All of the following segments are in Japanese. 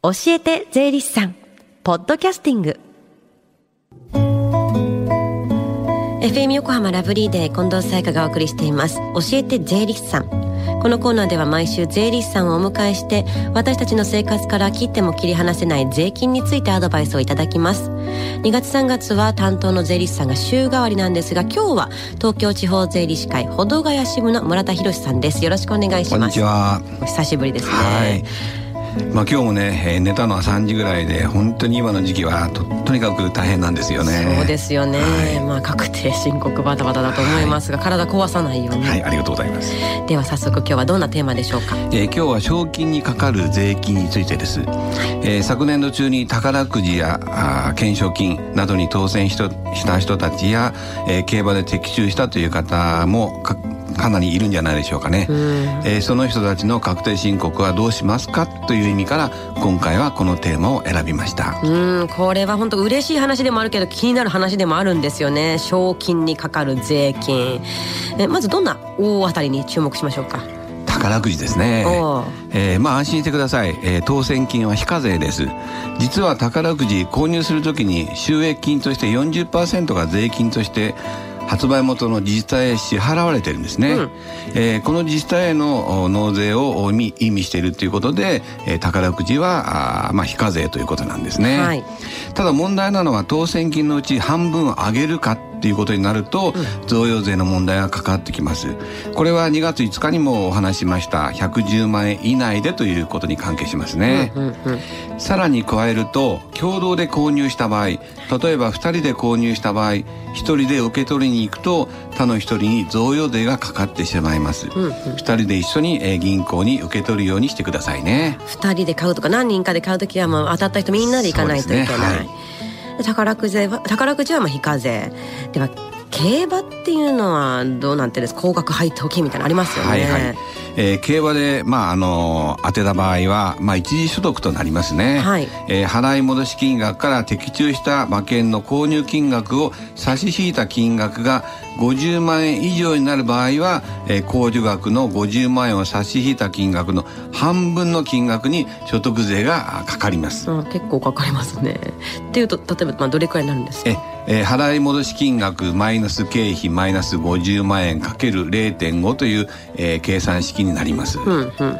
教えて税理士さん。ポッドキャスティング。FM 横浜ラブリーで近藤沙耶香がお送りしています。教えて税理士さん。このコーナーでは毎週税理士さんをお迎えして私たちの生活から切っても切り離せない税金についてアドバイスをいただきます。2月3月は担当の税理士さんが週替わりなんですが今日は東京地方税理士会保土ヶ谷支部の村田博さんです。よろしくお願いします。こんにちは。お久しぶりですね。はいまあ、今日もね寝たのは3時ぐらいで本当に今の時期はととにかく大変なんですよね。そうですよね、はい、まあ確定申告バタバタだと思いますが、はい、体壊さないように。はいありがとうございます。では早速今日はどんなテーマでしょうか、えー、今日は賞金にかかる税金についてです、はい、えー、昨年度中に宝くじやあ懸賞金などに当選した人たちや、えー、競馬で的中したという方もかなりいるんじゃないでしょうかね、えー、その人たちの確定申告はどうしますかという意味から今回はこのテーマを選びました。うんこれは本当嬉しい話でもあるけど気になる話でもあるんですよね。賞金にかかる税金。えまずどんな大当たりに注目しましょうか？宝くじですね、えー、まあ安心してください、えー、当選金は非課税です。実は宝くじ購入するときに収益金として40%が税金として発売元の自治体へ支払われてるんですね、うん、えー、この自治体への納税を意味しているということで、えー、宝くじはあ、まあ、非課税ということなんですね、はい、ただ問題なのは当選金のうち半分を上げるかっていうことになると、贈与税の問題がかかってきます。これは2月5日にもお話しました110万円以内でということに関係しますね、さらに加えると共同で購入した場合例えば2人で購入した場合1人で受け取りに行くと他の1人に贈与税がかかってしまいます、うんうん、2人で一緒に銀行に受け取るようにしてくださいね。2人で買うとか何人かで買う時はもう当たった人みんなで行かないといけない、宝くじは宝くじはまあ非課税。では競馬っていうのはどうなんてです高額配当金みたいなのありますよね。はいはいえー、競馬で、まあ、あの当てた場合は、まあ、一時所得となりますね、はい、えー、払い戻し金額から的中した馬券の購入金額を差し引いた金額が50万円以上になる場合は、えー、控除額の50万円を差し引いた金額の半分の金額に所得税がかかります。結構かかりますね。っていうと例えば、まあ、どれくらいになるんですか？えー、払い戻し金額マイナス経費マイナス50万円かける0.5という、えー、計算式になります。うんうん。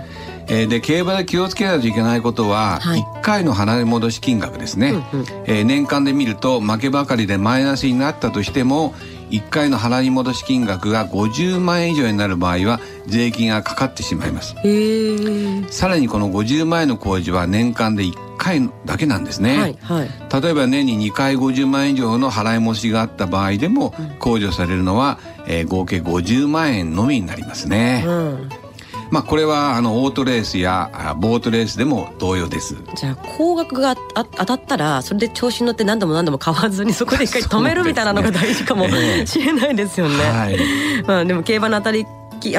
えー、で競馬で気をつけないといけないことは、はい、1回の払い戻し金額ですね、うんうん、えー、年間で見ると負けばかりでマイナスになったとしても1回の払い戻し金額が50万円以上になる場合は税金がかかってしまいます。さらにこの50万円の控除は年間で1回だけなんですね、はいはい、例えば年に2回50万円以上の払い戻しがあった場合でも控除されるのは、えー、合計50万円のみになりますね、うん。まあこれはあのオートレースやボートレースでも同様です。じゃあ高額が当たったらそれで調子に乗って何度も何度も買わずにそこで一回止めるみたいなのが大事かもしれないですよね、はい、まあでも競馬の当たり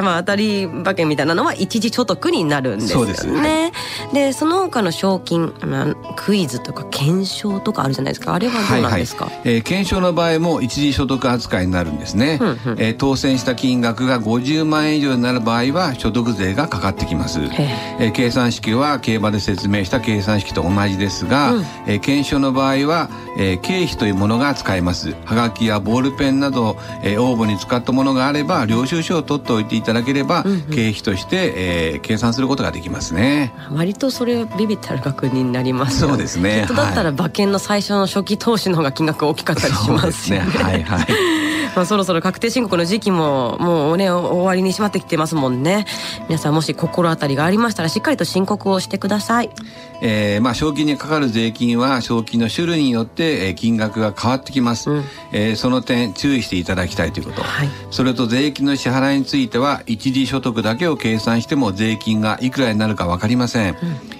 まあ、当たり馬券みたいなのは一時所得になるんですよね。そででその他の賞金、まあ、クイズとか検証とかあるじゃないですか。あれはどうなんですか、はいはい、えー、検証の場合も一時所得扱いになるんですね、うんうん、えー、当選した金額が50万円以上になる場合は所得税がかかってきます、えー、計算式は競馬で説明した計算式と同じですが、うん、えー、検証の場合は、えー、経費というものが使えます。はがきやボールペンなど、えー、応募に使ったものがあれば領収書を取っておいていただければ、うんうん、経費として、えー、計算することができますね。割とそれビビったる額になります、ね、そうですね。だったら馬券の最初の初期投資の方が金額大きかったりしますね。ね。はいはいまあ、そろそろ確定申告の時期ももうね終わりにしまってきてますもんね。皆さんもし心当たりがありましたらしっかりと申告をしてください、えー、まあ賞金にかかる税金は賞金の種類によって金額が変わってきます、うん、えー、その点注意していただきたいということ、はい、それと税金の支払いについては一時所得だけを計算しても税金がいくらになるか分かりません、うん、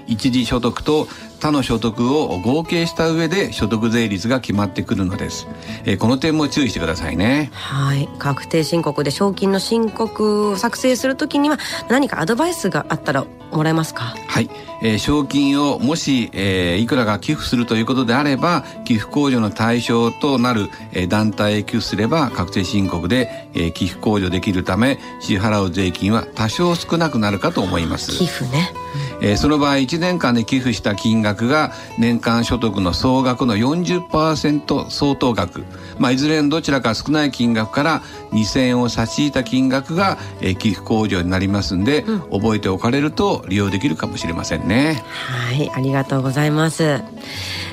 一時所得と他の所得を合計した上で所得税率が決まってくるのです、えー、この点も注意してくださいね。はい。確定申告で賞金の申告を作成するときには何かアドバイスがあったらもらえますか？はい、えー、賞金をもし、えー、いくらか寄付するということであれば寄付控除の対象となる、えー、団体へ寄付すれば確定申告で、えー、寄付控除できるため支払う税金は多少少なくなるかと思います。寄付ね、えー、その場合1年間で寄付した金額が年間所得の総額の40%相当額、まあ、いずれのどちらか少ない金額から2000円を差し引いた金額が、えー、寄付控除になりますんで、うん、覚えておかれると利用できるかもしれませんね。はいありがとうございます。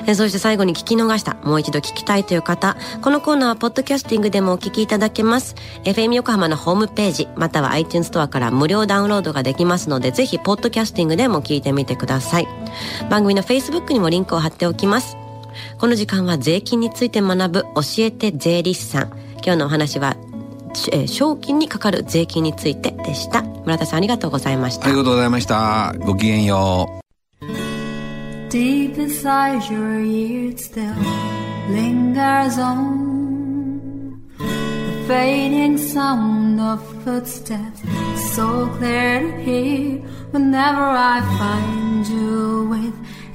えそして最後に聞き逃したもう一度聞きたいという方このコーナーはポッドキャスティングでもお聞きいただけます。FM 横浜のホームページまたは iTunes ストアから無料ダウンロードができますのでぜひポッドキャスティングでも聞いてみてください。番組の Facebook にもリンクを貼っておきますこの時間は税金について学ぶ教えて税理士さん今日のお話はえー、賞金にかかる税金についてでした村田さんありがとうございましたありがとうございましたごきげんよう Deep inside your ears still lingers on the fading sound of footsteps, so clear to hear whenever I find you with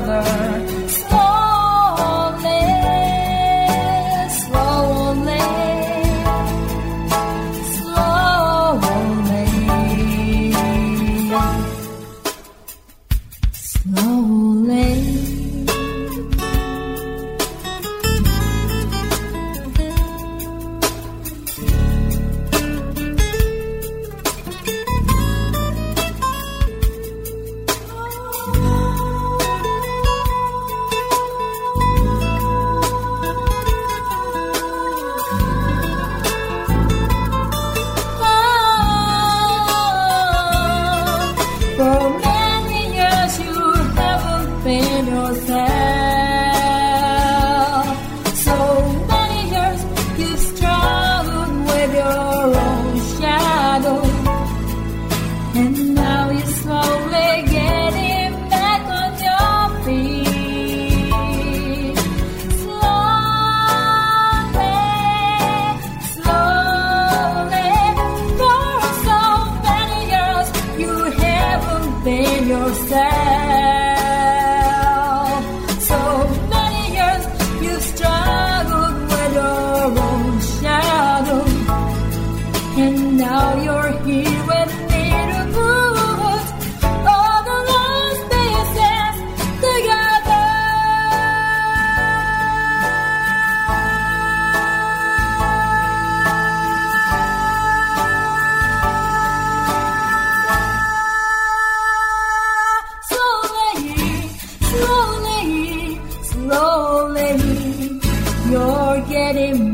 another let